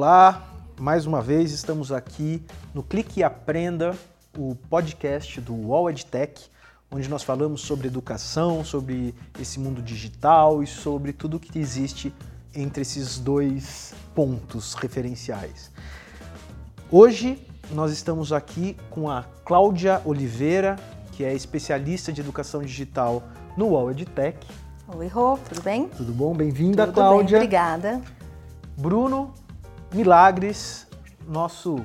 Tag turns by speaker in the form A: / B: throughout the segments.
A: Olá, mais uma vez estamos aqui no Clique e Aprenda, o podcast do UOL EdTech, onde nós falamos sobre educação, sobre esse mundo digital e sobre tudo que existe entre esses dois pontos referenciais. Hoje nós estamos aqui com a Cláudia Oliveira, que é especialista de educação digital no UOL EdTech.
B: Oi, Rô, tudo bem?
A: Tudo bom? Bem-vinda, Cláudia.
B: Bem, obrigada.
A: Bruno Milagres, nosso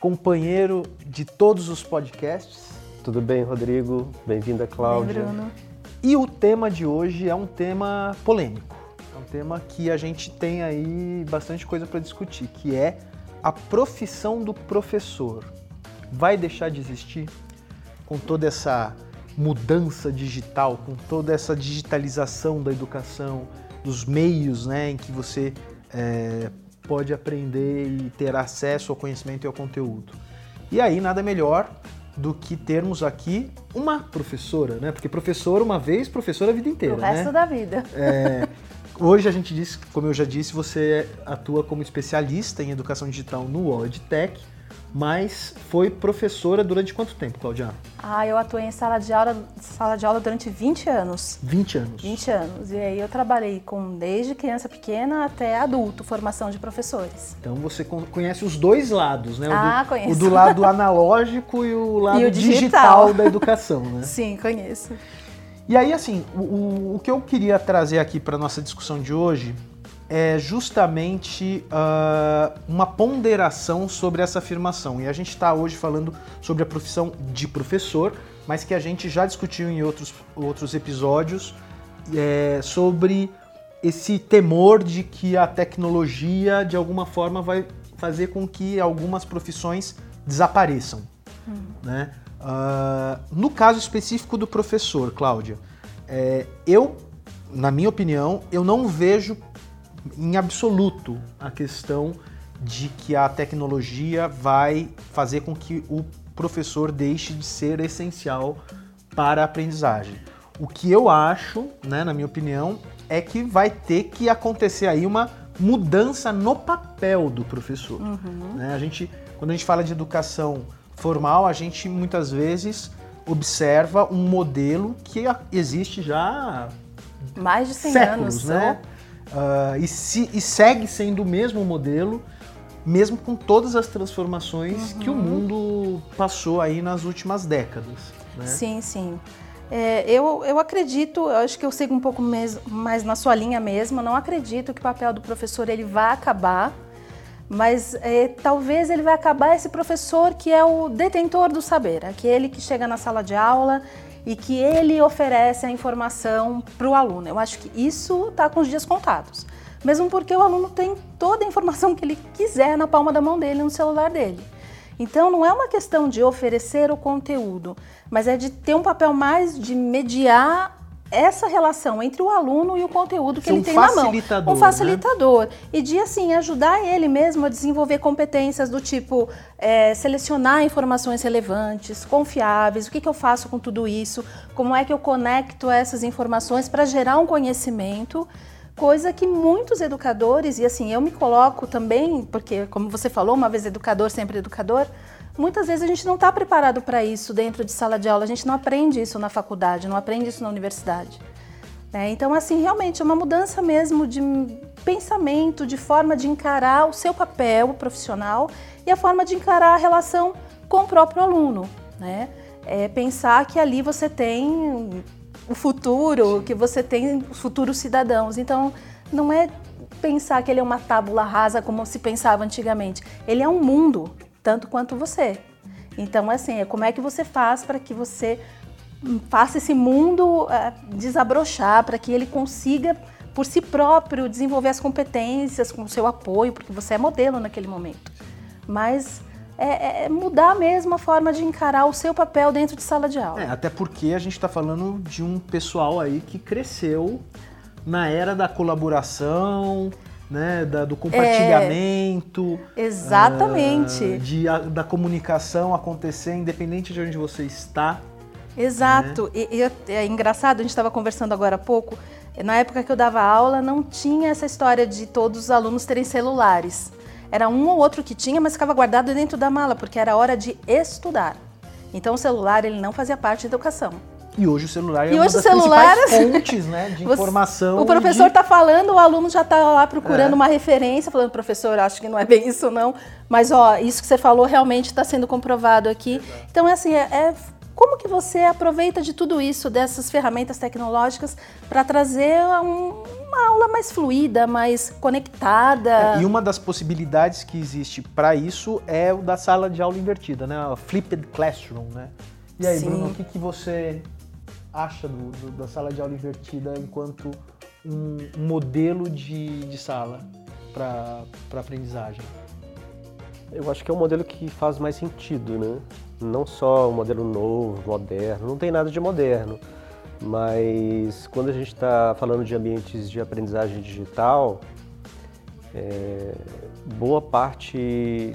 A: companheiro de todos os podcasts.
C: Tudo bem, Rodrigo? Bem-vinda, Cláudia.
B: Bem, Bruno.
A: E o tema de hoje é um tema polêmico. É um tema que a gente tem aí bastante coisa para discutir, que é a profissão do professor. Vai deixar de existir com toda essa mudança digital, com toda essa digitalização da educação, dos meios né, em que você é, pode aprender e ter acesso ao conhecimento e ao conteúdo. E aí nada melhor do que termos aqui uma professora, né? Porque professor uma vez, professora a vida inteira,
B: o resto
A: né?
B: da vida.
A: É, hoje a gente disse, como eu já disse, você atua como especialista em educação digital no World Tech mas foi professora durante quanto tempo, Claudiana?
B: Ah, eu atuei em sala de aula, sala de aula durante 20 anos.
A: 20 anos?
B: 20 anos. E aí eu trabalhei com desde criança pequena até adulto, formação de professores.
A: Então você conhece os dois lados, né? O
B: ah,
A: do,
B: conheço.
A: O do lado analógico e o lado
B: e o
A: digital.
B: digital.
A: da educação, né?
B: Sim, conheço.
A: E aí, assim, o, o que eu queria trazer aqui para nossa discussão de hoje é justamente uh, uma ponderação sobre essa afirmação. E a gente está hoje falando sobre a profissão de professor, mas que a gente já discutiu em outros, outros episódios é, sobre esse temor de que a tecnologia de alguma forma vai fazer com que algumas profissões desapareçam. Hum. Né? Uh, no caso específico do professor, Cláudia, é, eu, na minha opinião, eu não vejo em absoluto a questão de que a tecnologia vai fazer com que o professor deixe de ser essencial para a aprendizagem. O que eu acho, né, na minha opinião, é que vai ter que acontecer aí uma mudança no papel do professor. Uhum. Né? A gente, quando a gente fala de educação formal, a gente muitas vezes observa um modelo que existe já
B: mais de 100
A: séculos,
B: anos,
A: né? Uh, e, se, e, segue sendo o mesmo modelo, mesmo com todas as transformações uhum. que o mundo passou aí nas últimas décadas. Né?
B: Sim, sim. É, eu, eu acredito, eu acho que eu sigo um pouco mais, mais na sua linha mesmo, não acredito que o papel do professor ele vai acabar, mas é, talvez ele vai acabar esse professor que é o detentor do saber, aquele que chega na sala de aula e que ele oferece a informação para o aluno. Eu acho que isso está com os dias contados. Mesmo porque o aluno tem toda a informação que ele quiser na palma da mão dele, no celular dele. Então não é uma questão de oferecer o conteúdo, mas é de ter um papel mais de mediar essa relação entre o aluno e o conteúdo que
A: Ser
B: ele
A: um
B: tem na mão.
A: facilitador,
B: Um facilitador. Né? E de, assim, ajudar ele mesmo a desenvolver competências do tipo é, selecionar informações relevantes, confiáveis, o que, que eu faço com tudo isso, como é que eu conecto essas informações para gerar um conhecimento coisa que muitos educadores, e assim, eu me coloco também, porque como você falou, uma vez educador, sempre educador, Muitas vezes a gente não está preparado para isso dentro de sala de aula, a gente não aprende isso na faculdade, não aprende isso na universidade. É, então, assim, realmente é uma mudança mesmo de pensamento, de forma de encarar o seu papel profissional e a forma de encarar a relação com o próprio aluno. Né? É pensar que ali você tem o futuro, que você tem os futuros cidadãos. Então, não é pensar que ele é uma tábula rasa como se pensava antigamente. Ele é um mundo tanto quanto você. Então, assim, é como é que você faz para que você faça esse mundo uh, desabrochar, para que ele consiga, por si próprio, desenvolver as competências com o seu apoio, porque você é modelo naquele momento. Mas é, é, mudar mesmo a forma de encarar o seu papel dentro de sala de aula.
A: É, até porque a gente está falando de um pessoal aí que cresceu na era da colaboração, né, da, do compartilhamento.
B: É, exatamente.
A: Uh, de, a, da comunicação acontecer independente de onde você está.
B: Exato. Né? E, e, é engraçado, a gente estava conversando agora há pouco, na época que eu dava aula não tinha essa história de todos os alunos terem celulares. era um ou outro que tinha, mas ficava guardado dentro da mala, porque era hora de estudar. Então o celular ele não fazia parte da educação.
A: E hoje o celular é
B: E hoje o celular-
A: fontes né, de informação.
B: O professor
A: de...
B: está falando, o aluno já está lá procurando
A: É.
B: uma referência, falando, professor, acho que não é bem isso não, mas ó, isso que você falou realmente está sendo comprovado aqui. Então é assim, é, é- como que você aproveita de tudo isso, dessas ferramentas tecnológicas, para trazer um- uma aula mais fluida, mais conectada?
A: É, E uma das possibilidades que existe para isso é o da sala de aula invertida, né? A flipped classroom, né? E aí,
B: Sim.
A: Bruno, o que, que você acha do, do- da sala de aula invertida enquanto um modelo de, de sala para aprendizagem?
C: Eu acho que é um modelo que faz mais sentido, né? Não só um modelo novo, moderno, não tem nada de moderno, mas quando a gente está falando de ambientes de aprendizagem digital, é, boa parte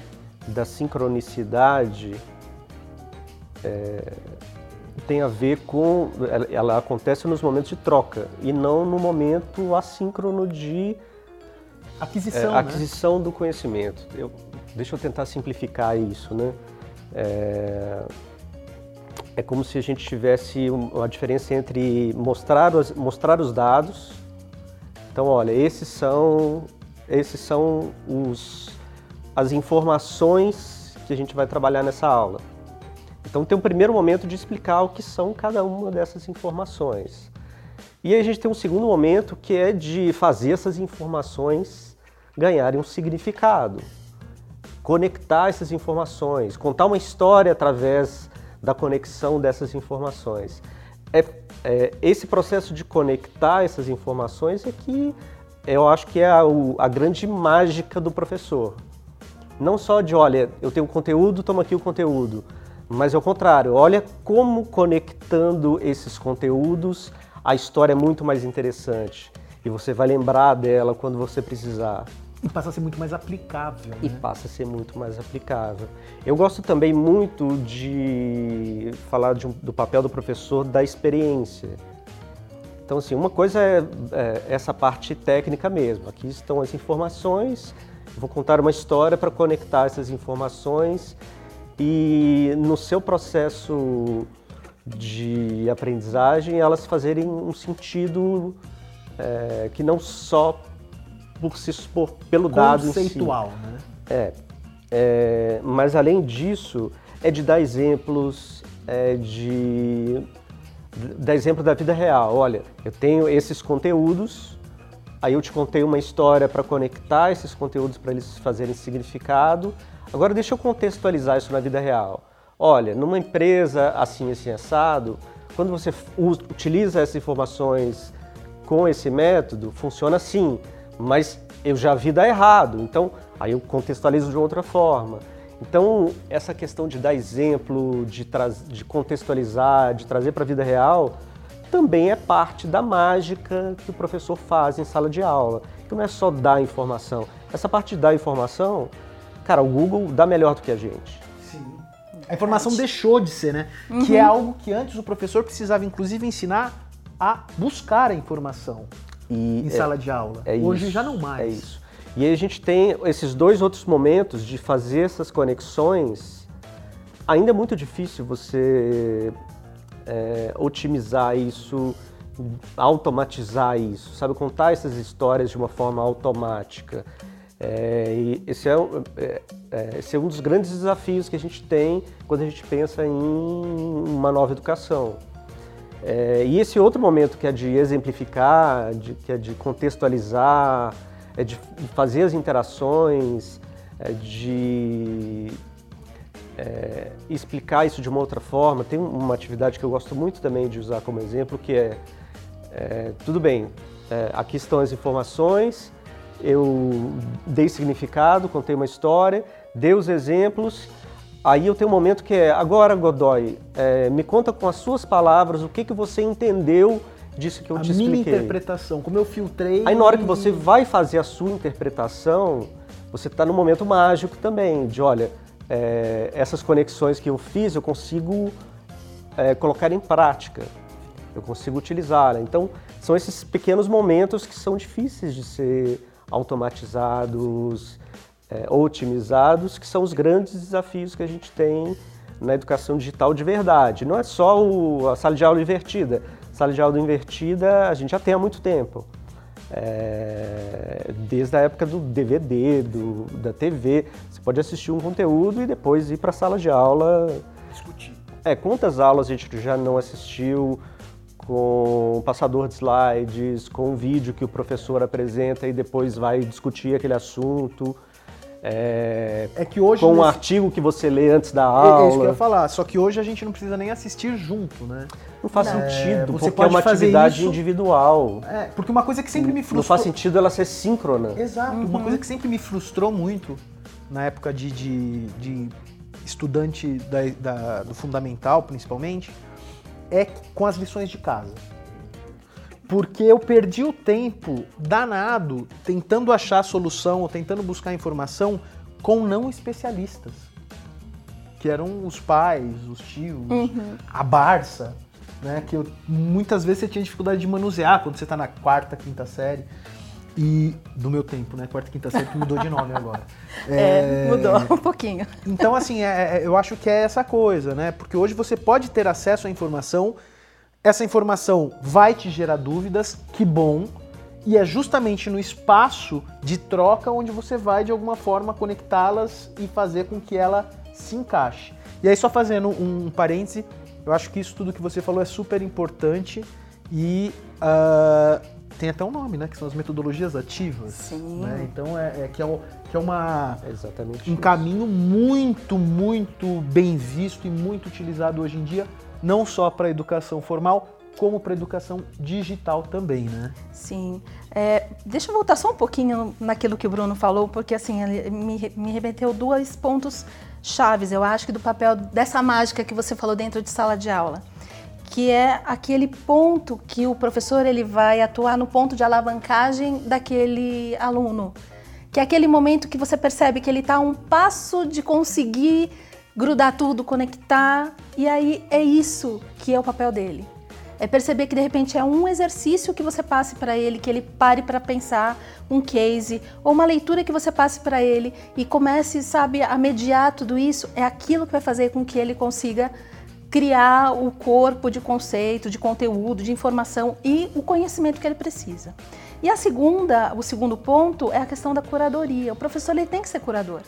C: da sincronicidade é, tem a ver com. Ela, ela acontece nos momentos de troca e não no momento assíncrono de é,
A: Aquisição,
C: a
A: né?
C: aquisição do conhecimento. Eu- deixa eu tentar simplificar isso, né? É, é como se a gente tivesse um- uma diferença entre mostrar os, mostrar os dados. Então, olha, esses são, esses são os, as informações que a gente vai trabalhar nessa aula. Então, tem um primeiro momento de explicar o que são cada uma dessas informações. E aí a gente tem um segundo momento que é de fazer essas informações ganharem um significado, conectar essas informações, contar uma história através da conexão dessas informações. É, é, esse processo de conectar essas informações é que eu acho que é a, a grande mágica do professor. Não só de, olha, eu tenho conteúdo, toma aqui o conteúdo, mas ao contrário, olha como conectando esses conteúdos a história é muito mais interessante e você vai lembrar dela quando você precisar
A: E passa a ser muito mais aplicável,
C: e
A: né?
C: passa a ser muito mais aplicável. Eu gosto também muito de falar de do papel do professor da experiência. Então, assim, uma coisa é, é essa parte técnica mesmo. Aqui estão as informações, vou contar uma história para conectar essas informações e no seu processo de aprendizagem elas fazerem um sentido é, que não só por se expor pelo dado em si.
A: Conceitual, né?
C: É, é, mas além disso, é de dar exemplos, é de dar exemplo da vida real. Olha, eu tenho esses conteúdos, aí eu te contei uma história para conectar esses conteúdos para eles fazerem significado. Agora deixa eu contextualizar isso na vida real. Olha, numa empresa assim, assim, assado, quando você utiliza essas informações com esse método, funciona assim, mas eu já vi dar errado, então aí eu contextualizo de outra forma. Então, essa questão de dar exemplo, de, de contextualizar, de trazer para a vida real, também é parte da mágica que o professor faz em sala de aula. Que não é só dar informação. Essa parte de dar informação, cara, o Google dá melhor do que a gente.
A: Sim. A informação deixou de ser, né? Que é algo que antes o professor precisava, inclusive, ensinar a buscar a informação
C: E
A: em
C: é-
A: sala de aula.
C: É
A: Hoje
C: isso,
A: já não mais.
C: É isso. E aí a gente tem esses dois outros momentos de fazer essas conexões. Ainda é muito difícil você é, otimizar isso, automatizar isso, sabe? Contar essas histórias de uma forma automática. É, e esse, é, é, é, esse é um dos grandes desafios que a gente tem quando a gente pensa em uma nova educação. É, e esse outro momento que é de exemplificar, de- que é de contextualizar, é de fazer as interações, é de é, explicar isso de uma outra forma. Tem uma atividade que eu gosto muito também de usar como exemplo, que é, é, tudo bem, é, aqui estão as informações, eu dei significado, contei uma história, dei os exemplos, aí eu tenho um momento que é, agora Godoy, é, me conta com as suas palavras o que, que você entendeu disso que eu
A: a
C: te
A: minha
C: expliquei.
A: interpretação, como eu filtrei.
C: Aí na hora que você vai fazer a sua interpretação, você está no momento mágico também, de olha, é, essas conexões que eu fiz, eu consigo é, colocar em prática, eu consigo utilizá-la. Então, são esses pequenos momentos que são difíceis de ser automatizados, é, otimizados, que são os grandes desafios que a gente tem na educação digital de verdade. Não é só o, a sala de aula invertida. Sala de aula invertida a gente já tem há muito tempo. É, desde a época do DVD, do, da TV. Você pode assistir um conteúdo e depois ir para a sala de aula.
A: Discutir.
C: É, quantas aulas a gente já não assistiu com passador de slides, com um vídeo que o professor apresenta e depois vai discutir aquele assunto. É,
A: É que hoje
C: com um
A: nesse-
C: artigo que você lê antes da
A: É
C: aula.
A: isso que eu ia falar. Só que hoje a gente não precisa nem assistir junto, né?
C: Não faz
A: Não.
C: sentido,
A: É, você
C: porque é
A: pode
C: uma
A: fazer
C: atividade
A: isso-
C: individual.
A: É, porque uma coisa que sempre me
C: Não
A: frustrou.
C: faz sentido ela ser síncrona.
A: Exato. Uma coisa que sempre me frustrou muito na época de, de, de estudante da, da- do fundamental, principalmente, é com as lições de casa. Porque eu perdi o tempo danado tentando achar a solução ou tentando buscar informação com não especialistas. Que eram os pais, os tios, a Barça, né? Que eu- muitas vezes você tinha dificuldade de manusear quando você está na quarta, quinta série. E do meu tempo, né? Quarta, quinta série que mudou de nome agora.
B: É, mudou um pouquinho.
A: Então, assim, é- é- eu acho que é essa coisa, né? Porque hoje você pode ter acesso à informação, essa informação vai te gerar dúvidas, que bom, e é justamente no espaço de troca onde você vai, de alguma forma, conectá-las e fazer com que ela se encaixe. E aí, só fazendo um parêntese, eu acho que isso tudo que você falou é super importante e ah, tem até um nome, né? Que são as metodologias ativas.
B: Sim.
A: né? Então, é, é que, é o- que é uma
C: É exatamente
A: um
C: isso.
A: caminho muito, muito bem visto e muito utilizado hoje em dia, não só para a educação formal, como para a educação digital também, né?
B: Sim. É, deixa eu voltar só um pouquinho naquilo que o Bruno falou, porque assim, ele me, me remeteu dois pontos chaves, eu acho, que do papel dessa mágica que você falou dentro de sala de aula. Que é aquele ponto que o professor ele vai atuar no ponto de alavancagem daquele aluno. Que é aquele momento que você percebe que ele está a um passo de conseguir grudar tudo, conectar, e aí é isso que é o papel dele. É perceber que de repente é um exercício que você passe para ele, que ele pare para pensar, um case, ou uma leitura que você passe para ele e comece, sabe, a mediar tudo isso, é aquilo que vai fazer com que ele consiga criar o corpo de conceito, de conteúdo, de informação e o conhecimento que ele precisa. E a segunda, o segundo ponto é a questão da curadoria. O professor ele tem que ser curador.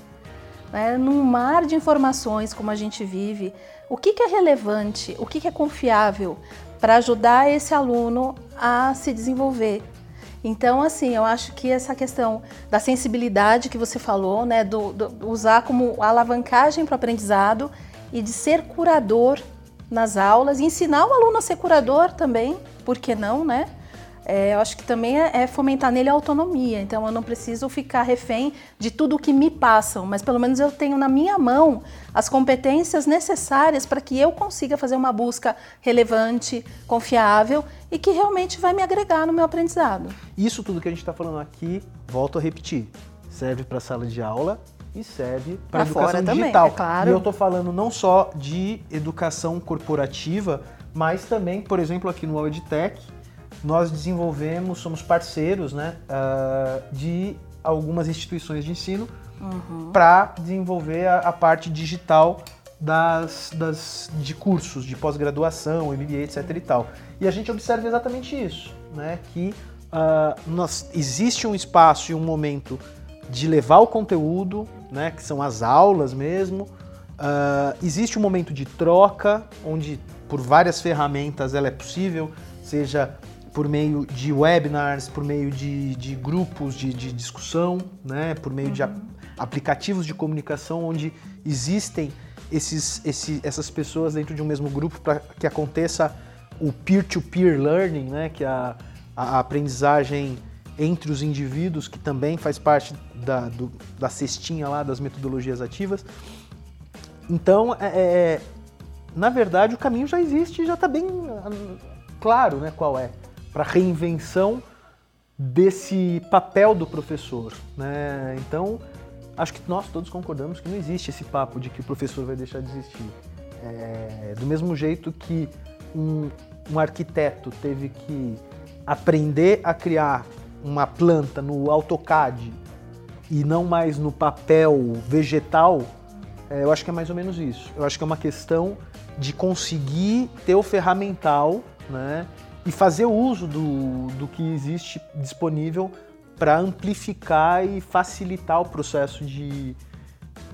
B: Né? Num mar de informações como a gente vive, o que, que é relevante, o que, que é confiável para ajudar esse aluno a se desenvolver. Então, assim, eu acho que essa questão da sensibilidade que você falou, né, do, do usar como alavancagem para o aprendizado e de ser curador nas aulas ensinar o aluno a ser curador também, por que não, né? É, eu acho que também é, é fomentar nele a autonomia. Então eu não preciso ficar refém de tudo o que me passam, mas pelo menos eu tenho na minha mão as competências necessárias para que eu consiga fazer uma busca relevante, confiável e que realmente vai me agregar no meu aprendizado.
A: Isso tudo que a gente está falando aqui, volto a repetir, serve para sala de aula e serve para educação
B: também,
A: digital.
B: é claro.
A: E eu estou falando não só de educação corporativa, mas também, por exemplo, aqui no EdTech, nós desenvolvemos, somos parceiros né, ah, de algumas instituições de ensino para desenvolver a, a parte digital das, das, de cursos de pós-graduação, MBA, etc. e tal. E a gente observa exatamente isso, né? Que ah, nós, existe um espaço e um momento de levar o conteúdo, né? Que são as aulas mesmo. Ah, existe um momento de troca, onde por várias ferramentas ela é possível, seja por meio de webinars, por meio de, de grupos de, de discussão, né? por meio de a- aplicativos de comunicação onde existem esses, esse- essas pessoas dentro de um mesmo grupo para que aconteça o peer-to-peer learning, né? que é a, a aprendizagem entre os indivíduos, que também faz parte da, do- da cestinha lá das metodologias ativas. Então, é- é, na verdade, o caminho já existe já está bem ah, claro né, qual é, para reinvenção desse papel do professor. Né? Então, acho que nós todos concordamos que não existe esse papo de que o professor vai deixar de existir. É, do mesmo jeito que um, um arquiteto teve que aprender a criar uma planta no AutoCAD e não mais no papel vegetal, é, eu acho que é mais ou menos isso. Eu acho que é uma questão de conseguir ter o ferramental né, e fazer uso do, do que existe disponível para amplificar e facilitar o processo de,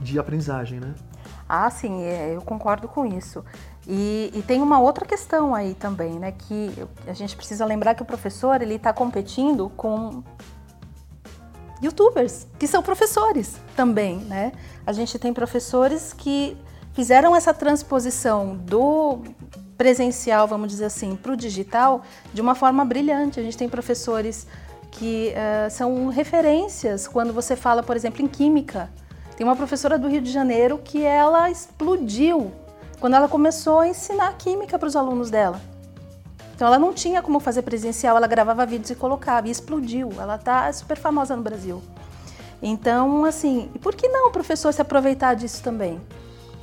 A: de aprendizagem. Né?
B: Ah, sim, é, eu concordo com isso. E, e, tem uma outra questão aí também, né? Que a gente precisa lembrar que o professor ele está competindo com youtubers, que são professores também, né? A gente tem professores que fizeram essa transposição do presencial, vamos dizer assim, para o digital de uma forma brilhante. A gente tem professores que uh, são referências quando você fala, por exemplo, em química. Tem uma professora do Rio de Janeiro que ela explodiu quando ela começou a ensinar química para os alunos dela. Então ela não tinha como fazer presencial, ela gravava vídeos e colocava e explodiu. Ela tá super famosa no Brasil. Então, assim, e por que não o professor se aproveitar disso também?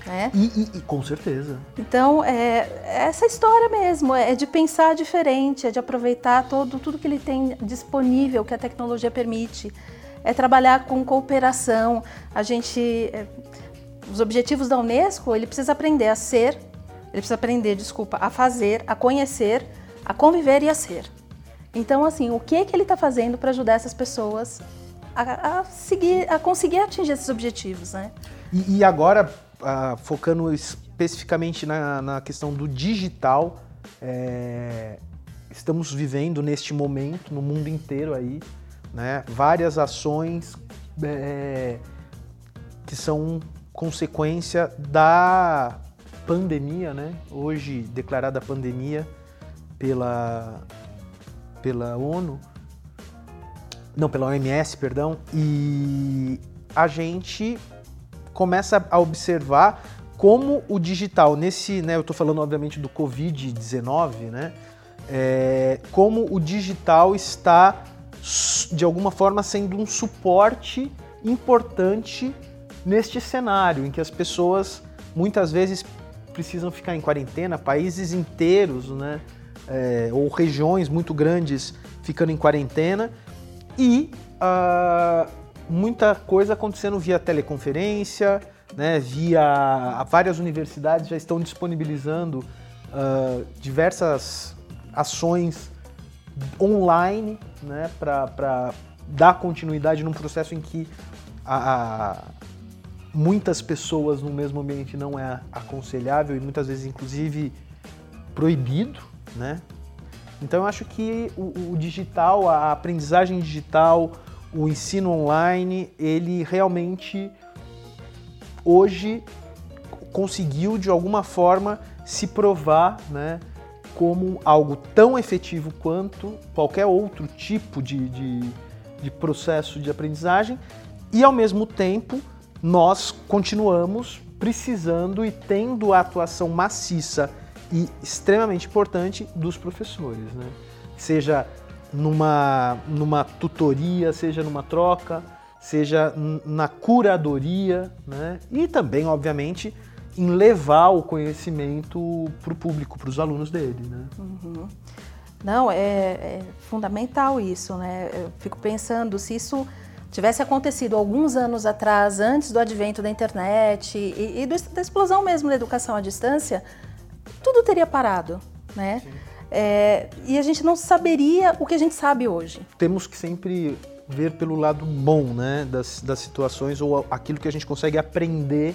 B: Né?
A: E, e, e, com certeza.
B: Então, é, é essa história mesmo, é de pensar diferente, é de aproveitar todo, tudo que ele tem disponível, que a tecnologia permite. É trabalhar com cooperação. A gente. Os objetivos da Unesco, ele precisa aprender a ser, ele precisa aprender, desculpa, a fazer, a conhecer, a conviver e a ser. Então, assim, o que, que ele está fazendo para ajudar essas pessoas a, a, seguir, a conseguir atingir esses objetivos, né?
A: E, e agora, uh, focando especificamente na, na, questão do digital, é, estamos vivendo neste momento, no mundo inteiro aí, né, várias ações é, que são consequência da pandemia, né? Hoje declarada pandemia pela pela ONU, não pela OMS, perdão, e a gente começa a observar como o digital nesse, né? Eu estou falando obviamente do Covid-19, né? É, como o digital está de alguma forma sendo um suporte importante neste cenário em que as pessoas muitas vezes precisam ficar em quarentena, países inteiros, né, é, ou regiões muito grandes ficando em quarentena e uh, muita coisa acontecendo via teleconferência, né, via várias universidades já estão disponibilizando uh, diversas ações online né, para dar continuidade num processo em que a, muitas pessoas no mesmo ambiente não é aconselhável e muitas vezes, inclusive, proibido, né? Então eu acho que o, o, digital, a aprendizagem digital, o ensino online, ele realmente hoje conseguiu de alguma forma se provar, né, como algo tão efetivo quanto qualquer outro tipo de, de, de processo de aprendizagem e ao mesmo tempo nós continuamos precisando e tendo a atuação maciça e extremamente importante dos professores, né? Seja numa, numa tutoria, seja numa troca, seja na curadoria, né? E também, obviamente, em levar o conhecimento para o público, para os alunos dele, né?
B: Uhum. Não, é, é fundamental isso, né? Eu fico pensando se isso tivesse acontecido alguns anos atrás, antes do advento da internet e, e do, da explosão mesmo da educação à distância, tudo teria parado, né? É, e a gente não saberia o que a gente sabe hoje.
A: Temos que sempre ver pelo lado bom, né, das, das situações ou aquilo que a gente consegue aprender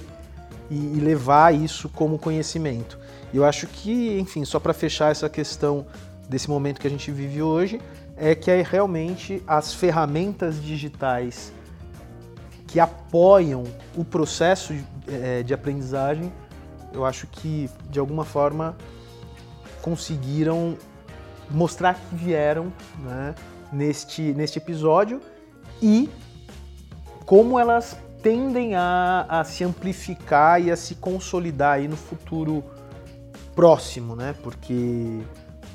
A: e, e levar isso como conhecimento. Eu acho que, enfim, só para fechar essa questão desse momento que a gente vive hoje, é que é realmente as ferramentas digitais que apoiam o processo é, de aprendizagem, eu acho que de alguma forma conseguiram mostrar que vieram né, neste, neste episódio e como elas tendem a, a, se amplificar e a se consolidar aí no futuro próximo, né? Porque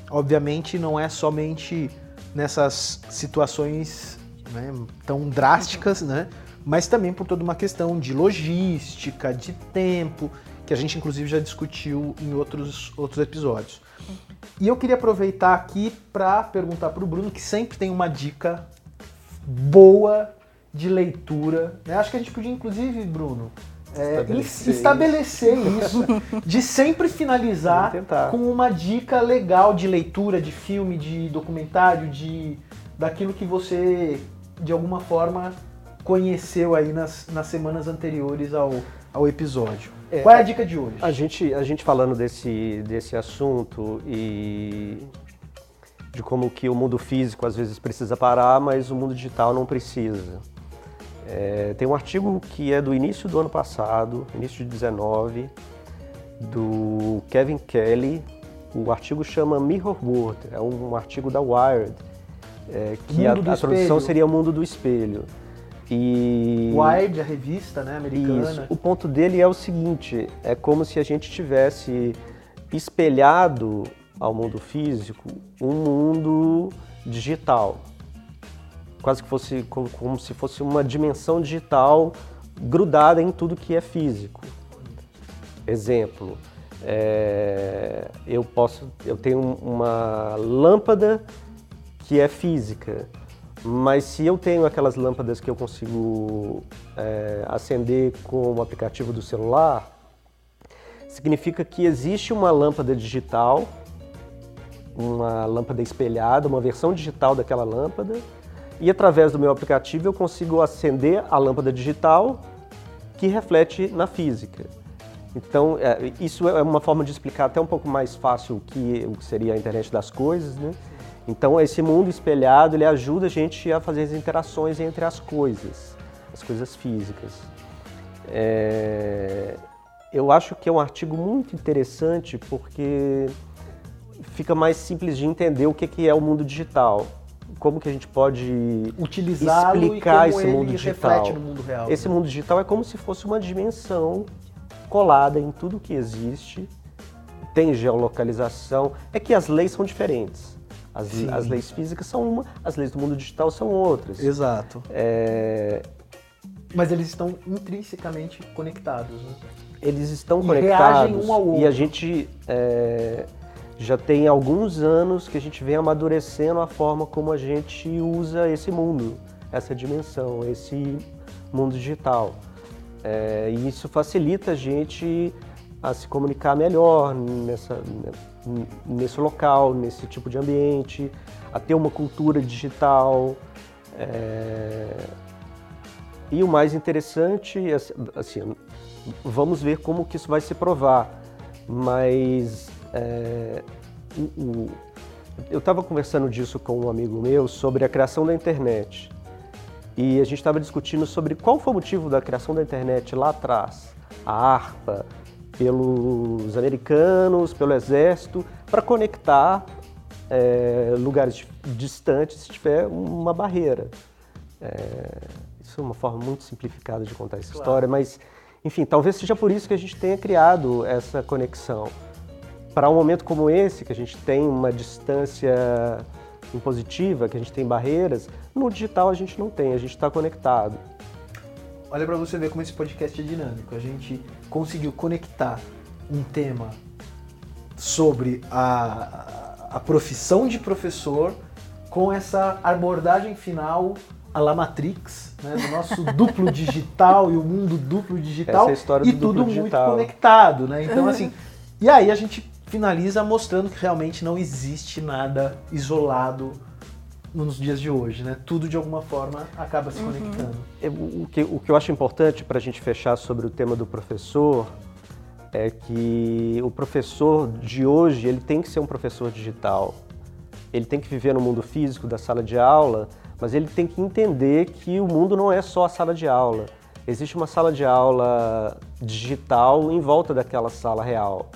A: obviamente não é somente nessas situações né, tão drásticas, né? Mas também por toda uma questão de logística, de tempo, que a gente inclusive já discutiu em outros, outros episódios. E eu queria aproveitar aqui para perguntar para o Bruno, que sempre tem uma dica boa de leitura. Né? Acho que a gente podia, inclusive, Bruno, é,
C: Estabelecer
A: estabelecer isso, de sempre finalizar com uma dica legal de leitura, de filme, de documentário, de daquilo que você, de alguma forma, conheceu aí nas, nas semanas anteriores ao, ao episódio.
C: É,
A: Qual é a dica de hoje?
C: A gente, a gente falando desse, desse assunto e de como que o mundo físico às vezes precisa parar, mas o mundo digital não precisa. É, tem um artigo que é do início do ano passado, início de 19, do Kevin Kelly. O artigo chama Mirror World, é um artigo da Wired, é, que a, a tradução seria o mundo do espelho. E
A: Wired, a revista né, americana.
C: isso. O ponto dele é o seguinte: é como se a gente tivesse espelhado ao mundo físico um mundo digital. Quase que fosse como, como se fosse uma dimensão digital grudada em tudo que é físico. Exemplo, é, eu posso, eu tenho uma lâmpada que é física, mas se eu tenho aquelas lâmpadas que eu consigo é, acender com o aplicativo do celular, significa que existe uma lâmpada digital, uma lâmpada espelhada, uma versão digital daquela lâmpada, e através do meu aplicativo eu consigo acender a lâmpada digital que reflete na física. Então, é, isso é uma forma de explicar até um pouco mais fácil o que, o que seria a internet das coisas, né? Então, esse mundo espelhado, ele ajuda a gente a fazer as interações entre as coisas, as coisas físicas. É, eu acho que é um artigo muito interessante porque fica mais simples de entender o que que é o mundo digital, como que a gente pode
A: Utilizá-lo e
C: explicar esse mundo digital.
A: mundo real.
C: Esse
A: né?
C: mundo digital é como se fosse uma dimensão colada em tudo que existe. Tem geolocalização. É que as leis são diferentes. As, as leis físicas são uma, as leis do mundo digital são outras.
A: Exato.
C: É,
A: Mas eles estão intrinsecamente conectados, né?
C: eles estão
A: E
C: conectados
A: reagem um ao
C: e a gente é, já tem alguns anos que a gente vem amadurecendo a forma como a gente usa esse mundo, essa dimensão, esse mundo digital. É, e isso facilita a gente a se comunicar melhor nessa, nesse local, nesse tipo de ambiente, a ter uma cultura digital. é, e o mais interessante, assim, vamos ver como que isso vai se provar. Mas é, o- o- eu estava conversando disso com um amigo meu sobre a criação da internet. E a gente estava discutindo sobre qual foi o motivo da criação da internet lá atrás. A harpa, pelos americanos, pelo exército, para conectar é, lugares di- distantes se tiver uma barreira. É, isso é uma forma muito simplificada de contar essa
A: Claro.
C: história, mas, enfim, talvez seja por isso que a gente tenha criado essa conexão. Para um momento como esse, que a gente tem uma distância impositiva, que a gente tem barreiras, no digital a gente não tem, a gente está conectado.
A: Olha pra você ver como esse podcast é dinâmico. A gente conseguiu conectar um tema sobre a, a profissão de professor com essa abordagem final à la Matrix, né, do nosso duplo digital e o mundo duplo digital
C: Essa é a história
A: e
C: do duplo
A: tudo muito
C: digital.
A: conectado, né? Então assim, e aí a gente finaliza mostrando que realmente não existe nada isolado nos dias de hoje, né? Tudo de alguma forma acaba se conectando.
C: Eu- O que, o que eu acho importante para a gente fechar sobre o tema do professor é que o professor de hoje ele tem que ser um professor digital. Ele tem que viver no mundo físico da sala de aula, mas ele tem que entender que o mundo não é só a sala de aula. Existe uma sala de aula digital em volta daquela sala real.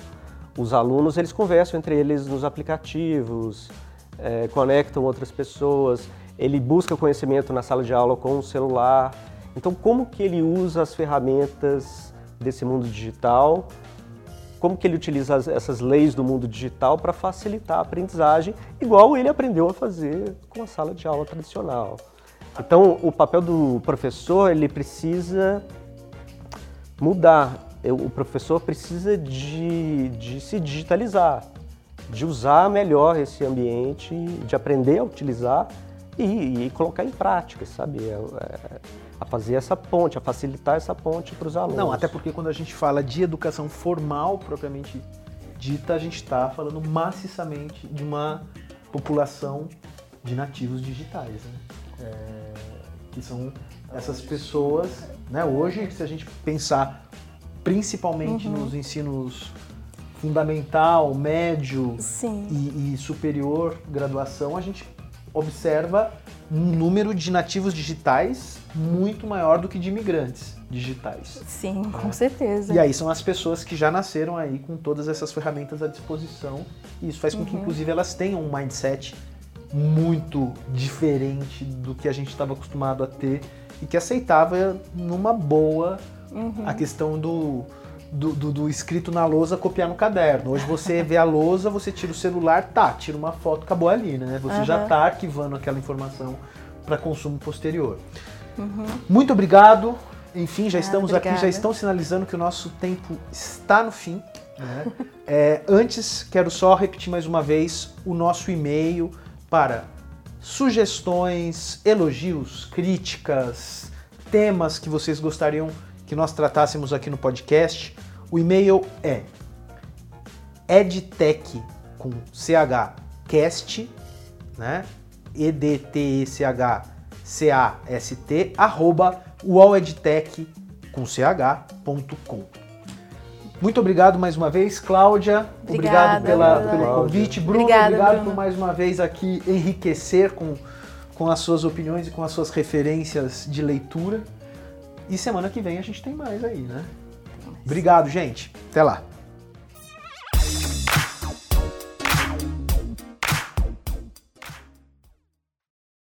C: Os alunos eles conversam entre eles nos aplicativos, eh, conectam outras pessoas. Ele busca conhecimento na sala de aula com o celular. Então, como que ele usa as ferramentas desse mundo digital como que ele utiliza as- essas leis do mundo digital para facilitar a aprendizagem, igual ele aprendeu a fazer com a sala de aula tradicional. Então, o papel do professor, ele precisa mudar. Eu- O professor precisa de, de se digitalizar, de usar melhor esse ambiente, de aprender a utilizar e, e colocar em prática, sabe? É- é- a fazer essa ponte, a facilitar essa ponte para os alunos.
A: Não, até porque quando a gente fala de educação formal propriamente dita, a gente está falando maciçamente de uma população de nativos digitais, né? É, que são essas pessoas, né? Hoje, se a gente pensar principalmente uhum. nos ensinos fundamental, médio e, e, superior graduação, a gente observa um número de nativos digitais muito maior do que de imigrantes digitais.
B: Sim, com certeza.
A: E aí são as pessoas que já nasceram aí com todas essas ferramentas à disposição. E isso faz com que, uhum. inclusive, elas tenham um mindset muito diferente do que a gente estava acostumado a ter e que aceitava numa boa uhum. a questão do, do, do, do, escrito na lousa copiar no caderno. Hoje você vê a lousa, você tira o celular, tá, tira uma foto, acabou ali, né? Você uhum. já está arquivando aquela informação para consumo posterior. Uhum. Muito obrigado. Enfim, já ah, estamos obrigada. aqui, já estão sinalizando que o nosso tempo está no fim. Né? é, antes, quero só repetir mais uma vez o nosso e-mail para sugestões, elogios, críticas, temas que vocês gostariam que nós tratássemos aqui no podcast. O e-mail é edtech com ch cast, né? E D T E C H C A S T arroba uoledtech com ch.com. Muito obrigado mais uma vez, Cláudia. Obrigada, obrigado pela, pelo convite. Bruno, Obrigada, obrigado Bruno. por mais uma vez aqui enriquecer com, com as suas opiniões e com as suas referências de leitura. E semana que vem a gente tem mais aí, né? Obrigado, gente. Até lá.